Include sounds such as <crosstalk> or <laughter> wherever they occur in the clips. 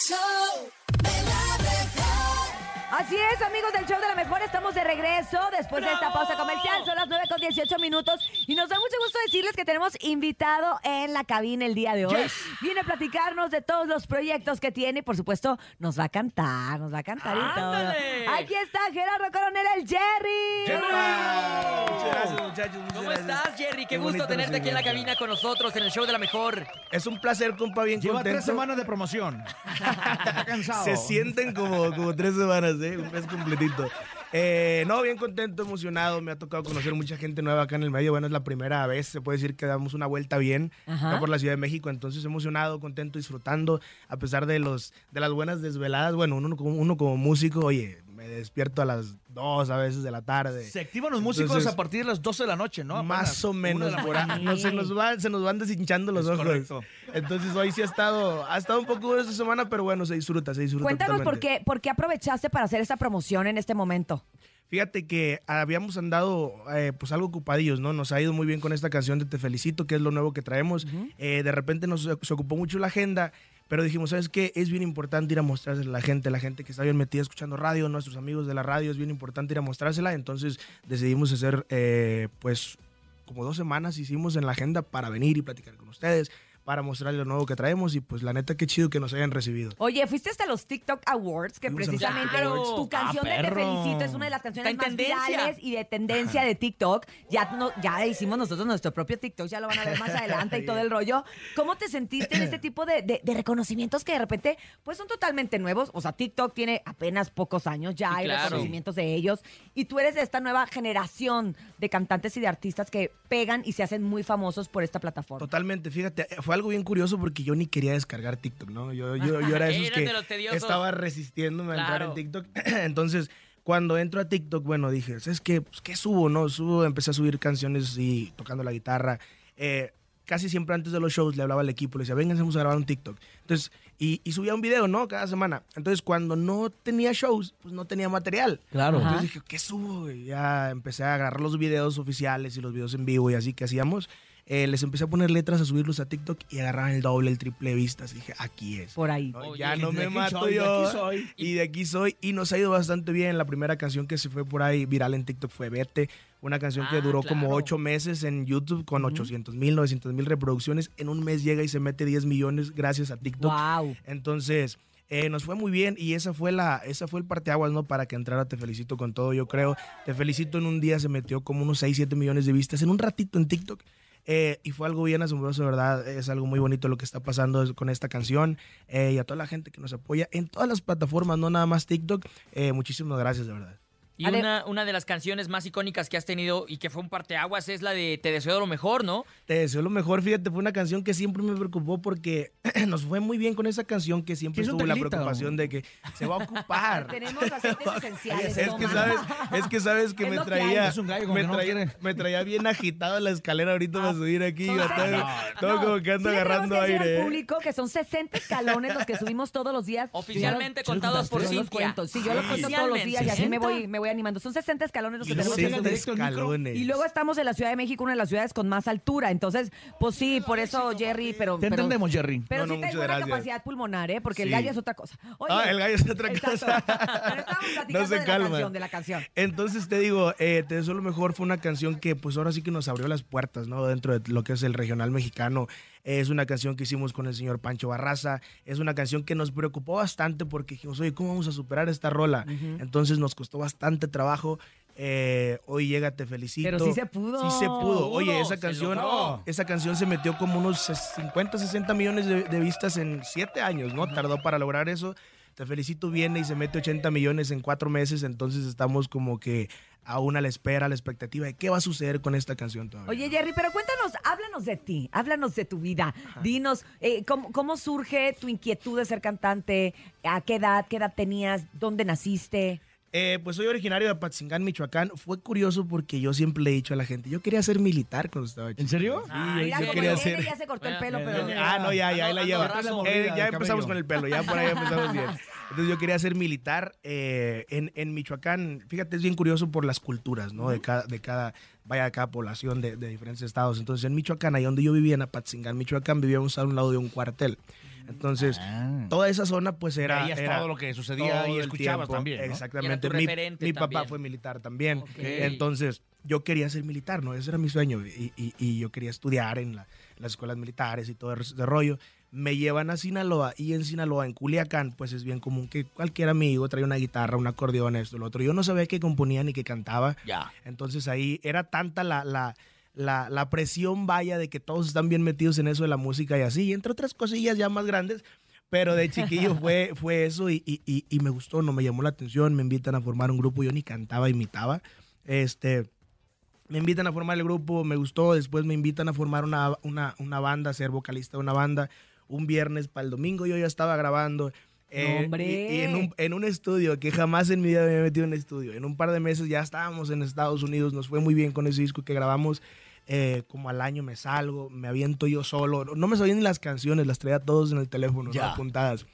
show de la mejor. Así es, amigos del show de la mejor, estamos de regreso después de esta pausa comercial. Son las 9 con 18 minutos y nos da mucho gusto decirles que tenemos invitado en la cabina el día de hoy. Viene a platicarnos de todos los proyectos que tiene y por supuesto nos va a cantar, nos va a cantar y todo. Aquí está Gerardo Coronel, el Jerry. Muchas gracias, muchachos. muchas ¿Cómo gracias. estás, Jerry? Qué Qué gusto tenerte aquí en la cabina con nosotros en el show de la mejor. Es un placer, compa, bien Lleva contento. tres semanas de promoción. <laughs> Está cansado. Se sienten como, como tres semanas, ¿eh? Un mes completito. Eh, no, bien contento, emocionado. Me ha tocado conocer mucha gente nueva acá en el medio. Bueno, es la primera vez, se puede decir que damos una vuelta bien acá por la Ciudad de México. Entonces, emocionado, contento, disfrutando. A pesar de, los, de las buenas desveladas. Bueno, uno, uno como músico, oye, me despierto a las dos a veces de la tarde. Se activan los músicos Entonces, a partir de las 12 de la noche, ¿no? Más o menos por mañana. ahí. No, se, nos va- se nos van deshinchando los Es ojos. correcto. Entonces hoy sí ha estado, ha estado un poco duro esta semana, pero bueno, se disfruta, se disfruta. Cuéntanos por qué, por qué aprovechaste para hacer esta promoción en este momento. Fíjate que habíamos andado eh, pues algo ocupadillos, ¿no? Nos ha ido muy bien con esta canción de Te Felicito, que es lo nuevo que traemos. Eh, de repente nos se ocupó mucho la agenda, pero dijimos, ¿sabes qué? Es bien importante ir a mostrársela a la gente, la gente que está bien metida escuchando radio, nuestros amigos de la radio, es bien importante ir a mostrársela. Entonces decidimos hacer, eh, pues, como dos semanas hicimos en la agenda para venir y platicar con ustedes, para mostrarles lo nuevo que traemos y pues la neta, qué chido que nos hayan recibido. Oye, fuiste hasta los TikTok Awards, que Fuimos precisamente Awards. tu canción Ah, de Te. Felicito es una de las canciones más tendencia. virales y de tendencia de TikTok. Ya, no, ya hicimos nosotros nuestro propio TikTok, ya lo van a ver más <laughs> adelante y todo el rollo. ¿Cómo te sentiste en este <clears throat> tipo de, de- de reconocimientos que de repente pues son totalmente nuevos? O sea, TikTok tiene apenas pocos años, ya Sí, hay claro. reconocimientos de ellos. Y tú eres de esta nueva generación de cantantes y de artistas que pegan y se hacen muy famosos por esta plataforma. Totalmente, fíjate, fue algo bien curioso porque yo ni quería descargar TikTok, ¿no? Yo, yo, yo era <laughs> de esos que estaba resistiéndome a entrar en. TikTok. <clears throat> Entonces, cuando entro a TikTok, bueno, dije, ¿sabes qué? Pues, ¿qué subo, no? Subo, empecé a subir canciones y tocando la guitarra. Eh, casi siempre antes de los shows le hablaba al equipo, le decía, vengan, vamos a grabar un TikTok. Entonces, y, y subía un video, ¿no? Cada semana. Entonces, cuando no tenía shows, pues no tenía material. Claro. Ajá. Entonces dije, ¿qué subo? güey? Ya empecé a agarrar los videos oficiales y los videos en vivo y así que hacíamos. Eh, les empecé a poner letras, a subirlos a TikTok y agarraban el doble, el triple de vistas. dije, aquí es. Por ahí. No, Oye, ya no me mato soy, de yo. aquí soy. Y de aquí soy. Y nos ha ido bastante bien. La primera canción que se fue por ahí viral en TikTok fue Vete. Una canción que Ah, duró como ocho meses en YouTube con 800 mil, 900 mil reproducciones. En un mes llega y se mete 10 millones gracias a TikTok. Wow. Entonces, eh, nos fue muy bien y esa fue la, esa fue el parteaguas, ¿no? Para que entrara Te Felicito con todo, yo creo. Te Felicito en un día se metió como unos 6, 7 millones de vistas en un ratito en TikTok. Eh, y fue algo bien asombroso, ¿verdad? Es algo muy bonito lo que está pasando con esta canción. eh, y a toda la gente que nos apoya en todas las plataformas, no nada más TikTok. eh, muchísimas gracias, de verdad. Y una, una de las canciones más icónicas que has tenido y que fue un parteaguas es la de Te deseo lo mejor, ¿no? Te deseo lo mejor, fíjate, fue una canción que siempre me preocupó porque <clears throat> nos fue muy bien con esa canción que siempre ¿Quieres un estuvo la preocupación de que se va a ocupar. <laughs> Tenemos aceites <laughs> esenciales. Es que sabes, es que sabes que <laughs> Es me traía, me, que no traía quiere. me traía bien agitado la escalera ahorita para subir aquí, todo, sesenta- todo no, como que ando agarrando aire. al público que son 60 escalones los que subimos todos los días. Oficialmente contados por Cintia. cuento, Sí, yo los cuento todos los días y así me voy, me voy animando. Son 60 escalones los que tenemos que 60 subir. directo al micro. escalones. Y luego estamos en la Ciudad de México, una de las ciudades con más altura. Entonces, pues sí, por eso, Jerry, pero. Te pero- entendemos, Jerry. Pero No, sí no, tengo una gracias. capacidad pulmonar, ¿eh? Porque el gallo es otra cosa. Oye, Ah, el gallo es otra exacto. cosa. <laughs> Pero estábamos platicando No se de la calma. canción, de la canción. Entonces te digo, eh, Te deseo lo mejor fue una canción que pues ahora sí que nos abrió las puertas, ¿no? Dentro de lo que es el regional mexicano. Es una canción que hicimos con el señor Pancho Barraza. Es una canción que nos preocupó bastante porque dijimos, oye, ¿cómo vamos a superar esta rola? Entonces nos costó bastante trabajo. Eh, hoy llega, te felicito. Pero sí se pudo. Sí se pudo. Oye, esa canción, esa canción se metió como unos 50, 60 millones de, de vistas en 7 años, ¿no? Tardó para lograr eso. Te felicito, viene y se mete 80 millones en 4 meses, entonces estamos como que aún a la espera, a la expectativa de qué va a suceder con esta canción todavía. Oye, Jerry, pero cuéntanos, háblanos de ti, háblanos de tu vida. Dinos, eh, ¿cómo, cómo surge tu inquietud de ser cantante? ¿A qué edad? ¿Qué edad tenías? ¿Dónde naciste? Eh, pues soy originario de Apatzingán, Michoacán. Fue curioso porque yo siempre le he dicho a la gente, yo quería ser militar cuando estaba chico. ¿En serio? Sí, Ay, yo- quería ser... ya se cortó el pelo, bueno, pero... Ah, no, ya, ya, ahí Ando- la lleva. Eh, ya empezamos cabello. con el pelo, ya por ahí <laughs> empezamos bien. Entonces yo quería ser militar eh, en, en Michoacán. Fíjate, es bien curioso por las culturas, ¿no? De cada, de cada, vaya, de cada población de, de diferentes estados. Entonces en Michoacán, ahí donde yo vivía, en Apatzingán, Michoacán, vivíamos a un lado de un cuartel. Entonces, Ah. toda esa zona pues era... Era todo lo que sucedía y escuchabas tiempo. también, ¿no? Exactamente. tu Mi, mi papá fue militar también. Entonces, yo quería ser militar, ¿no? Ese era mi sueño. Y, y- y yo quería estudiar en la- las escuelas militares y todo ese rollo. Me llevan a Sinaloa y en Sinaloa, en Culiacán, pues es bien común que cualquier amigo trae una guitarra, un acordeón, esto, lo otro. Yo no sabía que componía ni que cantaba. Ya. Entonces ahí era tanta la, la, la, la presión, vaya, de que todos están bien metidos en eso de la música y así, y entre otras cosillas ya más grandes. Pero de chiquillo fue, <laughs> fue eso y, y- y- y me gustó, no me llamó la atención. Me invitan a formar un grupo, yo ni cantaba, imitaba. Este, me invitan a formar el grupo, me gustó. Después me invitan a formar una, una, una banda, ser vocalista de una banda. Un viernes para el domingo yo ya estaba grabando. Eh, y- y en un, en un estudio que jamás en mi vida me había metido en un estudio. En un par de meses ya estábamos en Estados Unidos, nos fue muy bien con ese disco que grabamos. eh, como al año me salgo, me aviento yo solo. No me sabía ni las canciones, las traía todos en el teléfono, ¿no? Ya. apuntadas.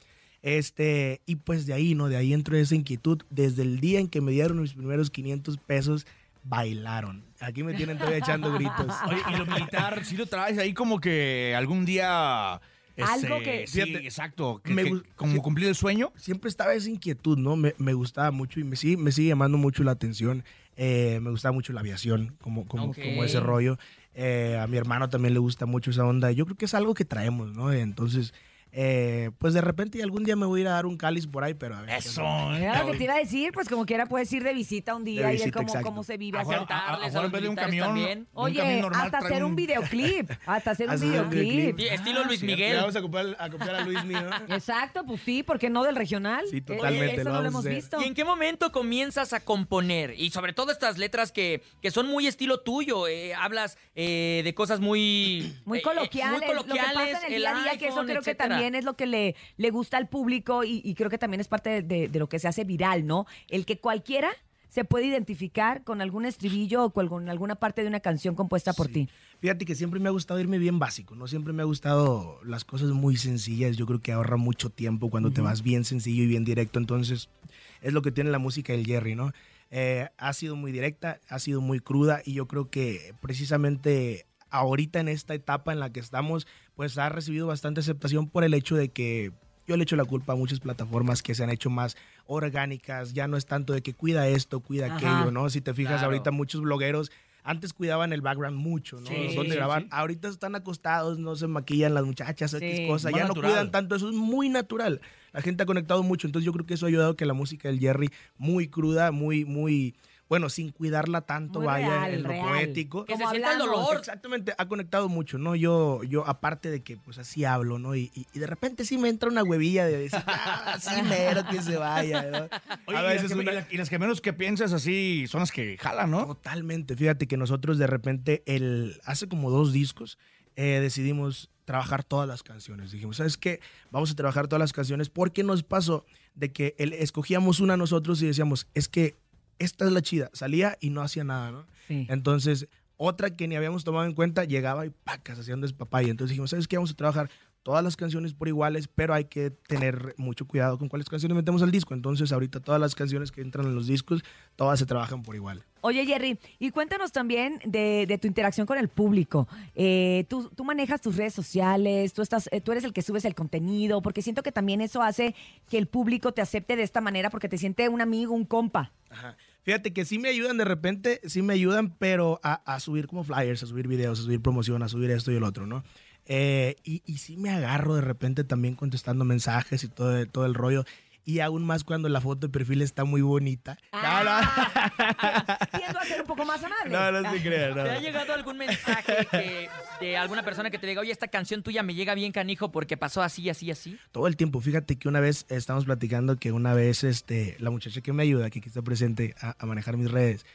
Este, y pues de ahí, ¿no? De ahí entró esa inquietud. Desde el día en que me dieron mis primeros 500 pesos, bailaron. Aquí me tienen todavía echando gritos. <laughs> Oye, y lo militar, si lo traes ahí como que algún día... Algo que- Sí, Fíjate, exacto. que- me que- gu- como sí. cumplir el sueño. siempre estaba esa inquietud, ¿no? Me, me gustaba mucho y me sigue, me sigue llamando mucho la atención. Eh, me gustaba mucho la aviación, como, como, como ese rollo. Eh, a mi hermano también le gusta mucho esa onda. Yo creo que es algo que traemos, ¿no? Entonces, eh, pues de repente algún día me voy a ir a dar un cáliz por ahí, pero a ver. qué Eso. ¿eh? Era lo que te iba a decir, pues como quiera puedes ir de visita un día y ver cómo, exacto. cómo se vive. Hacer- a- a- a los en de un camión. también. de un Oye, camión normal hasta <laughs> hacer un videoclip. Hasta hacer un videoclip. Sí, estilo Luis Miguel. ya Vamos a copiar, a copiar a Luis mío. Exacto, pues sí, porque no del regional. Sí, Eh, totalmente, Eso lo no lo a hemos visto. ¿Y en qué momento comienzas a componer? Y sobre todo estas letras que, que son muy estilo tuyo. eh, hablas eh, de cosas muy... Muy coloquiales, muy coloquiales, lo que pasa en el día a día, que eso creo que etcétera. También es lo que le, le gusta al público y, y creo que también es parte de, de- de lo que se hace viral, ¿no? El que cualquiera se puede identificar con algún estribillo o con alguna parte de una canción compuesta por Sí. ti. Fíjate que siempre me ha gustado irme bien básico, ¿no? Siempre me ha gustado las cosas muy sencillas. Yo creo que ahorra mucho tiempo cuando te vas bien sencillo y bien directo. Entonces, es lo que tiene la música del Jerry, ¿no? Eh, ha sido muy directa, ha sido muy cruda y yo creo que precisamente ahorita en esta etapa en la que estamos, pues ha recibido bastante aceptación por el hecho de que yo le echo la culpa a muchas plataformas que se han hecho más orgánicas, ya no es tanto de que cuida esto, cuida Ajá. aquello, ¿no? Si te fijas Claro. ahorita muchos blogueros antes cuidaban el background mucho, ¿no? Sí, Donde sí, graban. sí. Ahorita están acostados, no se maquillan las muchachas, Sí, X cosas, ya natural. no cuidan tanto, eso es muy natural. La gente ha conectado mucho, entonces yo creo que eso ha ayudado a que la música del Jerry muy cruda, muy muy bueno, sin cuidarla tanto, Muy vaya real, en lo real. poético. Que se sienta el dolor. Exactamente, ha conectado mucho, ¿no? Yo, yo aparte de que pues así hablo, ¿no? Y, y- y de repente sí me entra una huevilla de decir, <laughs> ah, sí, mero que se vaya, ¿no? Oye, a y, las que, una- y las- y las que menos que piensas así son las que jalan, ¿no? Totalmente. Fíjate que nosotros de repente, el, hace como dos discos, eh, decidimos trabajar todas las canciones. Dijimos, ¿sabes qué? Vamos a trabajar todas las canciones porque nos pasó de que el- escogíamos una nosotros y decíamos, es que esta es la chida. Salía y no hacía nada, ¿no? Sí. Entonces, otra que ni habíamos tomado en cuenta llegaba y pacas, hacían despapaya. Entonces dijimos, ¿sabes qué? Vamos a trabajar todas las canciones por iguales, pero hay que tener mucho cuidado con cuáles canciones metemos al disco. Entonces, ahorita todas las canciones que entran en los discos, todas se trabajan por igual. Oye, Jerry, y cuéntanos también de, de tu interacción con el público. Eh, tú, tú manejas tus redes sociales, tú, estás, eh, tú eres el que subes el contenido, porque siento que también eso hace que el público te acepte de esta manera, porque te siente un amigo, un compa. Ajá. Fíjate que sí me ayudan de repente, sí me ayudan, pero a, a subir como flyers, a subir videos, a subir promoción, a subir esto y el otro, ¿no? Eh, y, y sí me agarro de repente también contestando mensajes y todo, todo el rollo. Y aún más cuando la foto de perfil está muy bonita. No, no. Ah, <laughs> tiendo a ser un poco más amable. No, no se crean, no. ¿Te ha llegado algún mensaje que- de alguna persona que te diga, oye, esta canción tuya me llega bien canijo porque pasó así, así, así? Todo el tiempo. Fíjate que una vez estamos platicando que una vez este, la muchacha que me ayuda, que aquí está presente a, a manejar mis redes,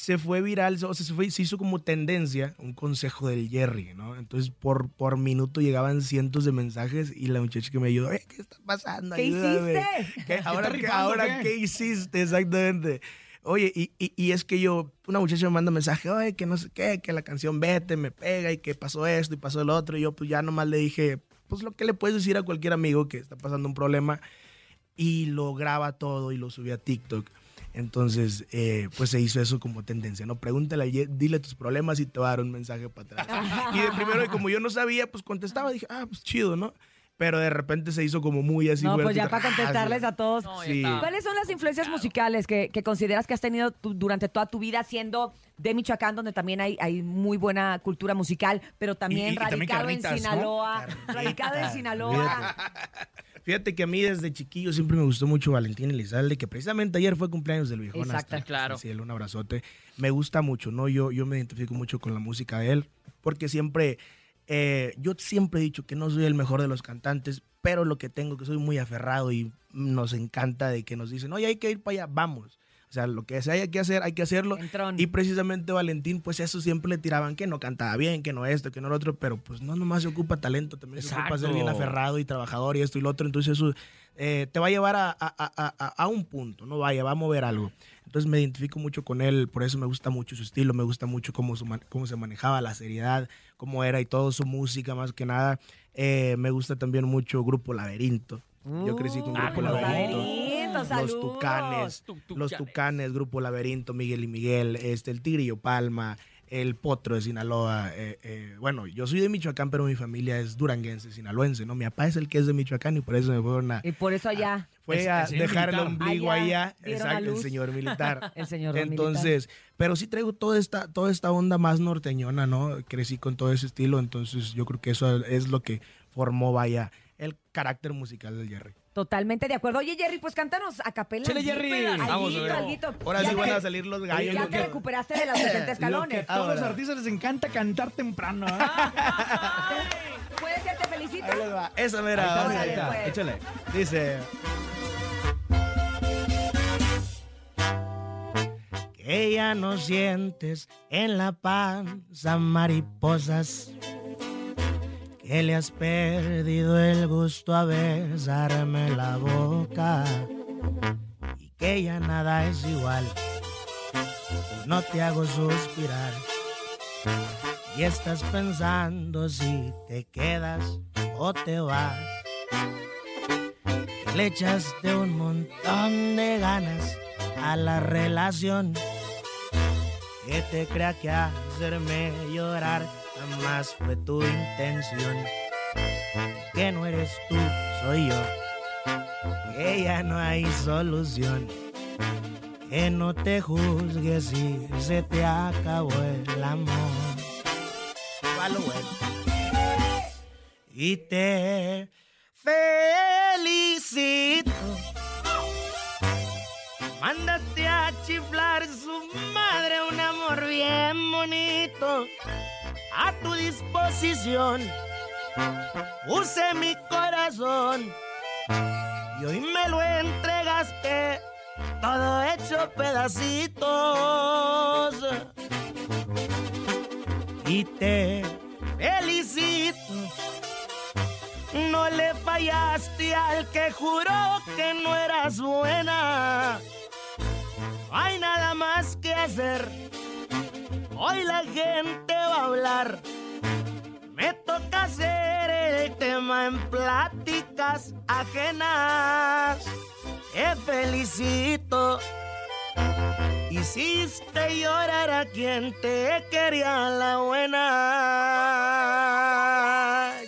se fue viral, o sea, se, fue, se hizo como tendencia un consejo del Jerry, ¿no? Entonces, por, por minuto llegaban cientos de mensajes y la muchacha que me ayudó, "Eh, ¿qué está pasando? ¿Qué Ayúdame". hiciste? ¿Qué- ahora, qué, ahora qué? hiciste? Exactamente. Oye, y, y- y es que yo, una muchacha me manda mensaje, oye, que no sé qué, que la canción vete, me pega y que pasó esto y pasó el otro. Y yo, pues ya nomás le dije, pues lo que le puedes decir a cualquier amigo que está pasando un problema. Y lo graba todo y lo sube a TikTok. Entonces, eh, pues se hizo eso como tendencia, ¿no? Pregúntale, dile tus problemas y te va a dar un mensaje para atrás. y de primero, como yo no sabía, pues contestaba, dije, ah, pues chido, ¿no? pero de repente se hizo como muy así. no, pues ya para ah, contestarles a todos. No, Sí. ¿Cuáles son las influencias musicales que, que consideras que has tenido durante toda tu vida siendo de Michoacán, donde también hay, hay muy buena cultura musical, pero también Y- y también radicado en. Sinaloa? Radicado en Sinaloa. Fíjate que a mí desde chiquillo siempre me gustó mucho Valentín Elizalde, que precisamente ayer fue cumpleaños del viejón. Exacto. hasta- Claro. Sí, un abrazote. Me gusta mucho, ¿no? Yo, yo me identifico mucho con la música de él, porque siempre, eh, yo siempre he dicho que no soy el mejor de los cantantes, pero lo que tengo que soy muy aferrado y nos encanta de que nos dicen, oye, hay que ir para allá, vamos. O sea, lo que se haya que hacer, hay que hacerlo. Entrón. Y precisamente Valentín, pues eso siempre le tiraban que no cantaba bien, que no esto, que no lo otro, pero pues no nomás se ocupa talento, también se ocupa ser bien Exacto. aferrado y trabajador y esto y lo otro. Entonces eso eh, te va a llevar a, a- a- a- un punto, no vaya, va a mover algo. Entonces me identifico mucho con él, por eso me gusta mucho su estilo, me gusta mucho cómo, su cómo se manejaba la seriedad, cómo era y todo su música más que nada. Eh, me gusta también mucho Grupo Laberinto. Yo crecí con Uh, Grupo Grupo Laberinto. Los saludos. Tucanes, Tu- Tucanes. los Tucanes, Grupo Laberinto, Miguel y Miguel, este, el Tigrillo Palma, el Potro de Sinaloa. eh, eh, bueno, yo soy de Michoacán, pero mi familia es duranguense, sinaloense, ¿no? Mi papá es el que es de Michoacán y por eso me fueron a... Y por eso allá, Fue El- a el dejar el ombligo Allá exacto, <laughs> el señor militar. el señor Entonces, pero sí traigo toda esta, toda esta onda más norteñona, ¿no? Crecí con todo ese estilo, entonces yo creo que eso es lo que formó, vaya, el carácter musical del Jerry. Totalmente de acuerdo. Oye, Jerry, pues cántanos a capela. Chele, Jerry. Vamos alguito. Ahora sí van a salir los gallos. Ya te que- recuperaste de los 60 <clears throat> escalones. A todos los artistas les encanta cantar temprano. ¿eh? <laughs> ¿Puede ser te felicito? Ahí les va. Esa Ahí mera. está, ahí allá. está. pues. Échale. Dice. Que ya no sientes en la panza mariposas. Que le has perdido el gusto a besarme la boca. Y que ya nada es igual. No te hago suspirar. Y estás pensando si te quedas o te vas. Le echaste un montón de ganas a la relación. Que te crea que hacerme llorar jamás fue tu intención. Que no eres tú, soy yo. Que ya no hay solución. Que no te juzgues si se te acabó el amor. Y te felicito. Mándate a chiflar su madre un amor bien bonito a tu disposición. Use mi corazón y hoy me lo entregaste todo hecho pedacitos. Y te felicito. No le fallaste al que juró que no eras buena. No hay nada más que hacer. Hoy la gente va a hablar. Me toca hacer el tema en pláticas ajenas. Te felicito. Hiciste llorar a quien te quería la buena.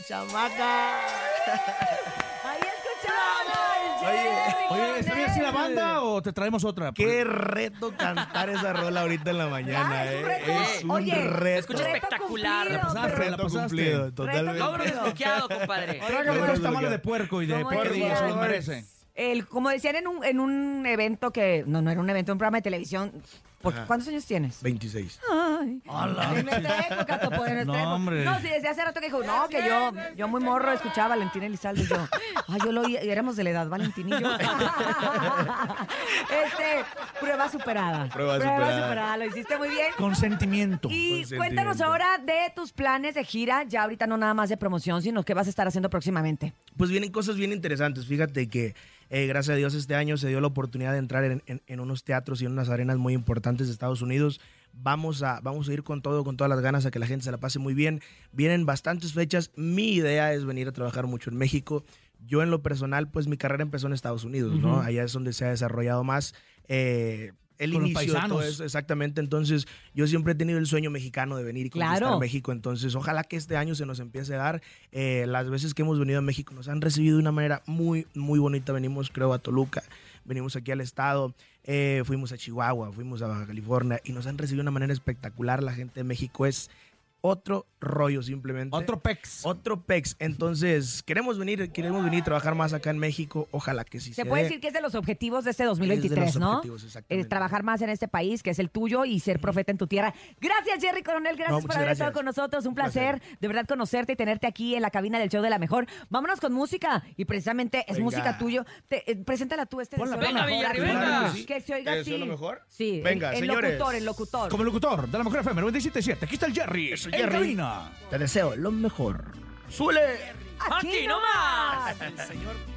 Chamaca. Ahí escuchamos. Oye, ¿está bien así la banda o te traemos otra? Qué reto cantar esa rola ahorita en la mañana, Ah, es un eh. reto. Es un Oye, reto. escucha Reto espectacular. cumplido, La pasaste, pero- la Reto pasaste. cumplido, totalmente. Logro desbloqueado, compadre. Tráigame Logros unos tamales de puerco y de ¿Cómo perdillo, decían? se lo merece. El, como decían en un, en un evento que. No, no era un evento, un programa de televisión. ¿Por- Ajá. ¿Cuántos años tienes? 26. Ay. En nuestra época, Topo, en nuestra No, época. hombre. No, sí, desde hace rato que dijo, no, que yo, yo muy morro escuchaba a Valentín Elizalde y yo, ay, yo lo oía, éramos de la edad, Valentín y yo. <laughs> este, prueba superada. Prueba superada. lo hiciste muy bien. Consentimiento. Y Consentimiento. cuéntanos ahora de tus planes de gira, ya ahorita no nada más de promoción, sino qué vas a estar haciendo próximamente. Pues vienen cosas bien interesantes. Fíjate que, eh, gracias a Dios, este año se dio la oportunidad de entrar en, en- en unos teatros y en unas arenas muy importantes de Estados Unidos. Vamos a, vamos a ir con todo, con todas las ganas a que la gente se la pase muy bien. Vienen bastantes fechas. Mi idea es venir a trabajar mucho en México. Yo en lo personal, pues mi carrera empezó en Estados Unidos, ¿no? Allá es donde se ha desarrollado más. Eh, el Con los inicio de todo eso, exactamente. Entonces, yo siempre he tenido el sueño mexicano de venir y conquistar Claro. México. Entonces, ojalá que este año se nos empiece a dar. Eh, las veces que hemos venido a México nos han recibido de una manera muy, muy bonita. Venimos, creo, a Toluca, venimos aquí al estado, eh, fuimos a Chihuahua, fuimos a Baja California y nos han recibido de una manera espectacular. La gente de México es otro rollo simplemente. Otro pex. Otro pex. Entonces, queremos venir, queremos venir a trabajar más acá en México. Ojalá que sí Se se puede dé. decir que es de los objetivos de este Es de 2023, los ¿no? objetivos, exactamente. Eh, trabajar más en este país, que es el tuyo, y ser profeta en tu tierra. Gracias, Jerry Coronel. Gracias No, por haber estado con nosotros. Un Un placer, placer. de verdad, conocerte y tenerte aquí en la cabina del show de la mejor. Vámonos con música. Y precisamente es Venga. música tuyo. Te- eh, preséntala tú, este Ponla, venga, que se oiga ¿El así. lo mejor? Sí, Venga, el, el señores. locutor, el locutor. Como locutor de la Mejor FM 97.7. Aquí está el Jerry. Eso, en Jerry. cabina. Te deseo lo mejor. ¡Súbele! ¡Aquí nomás! Señor.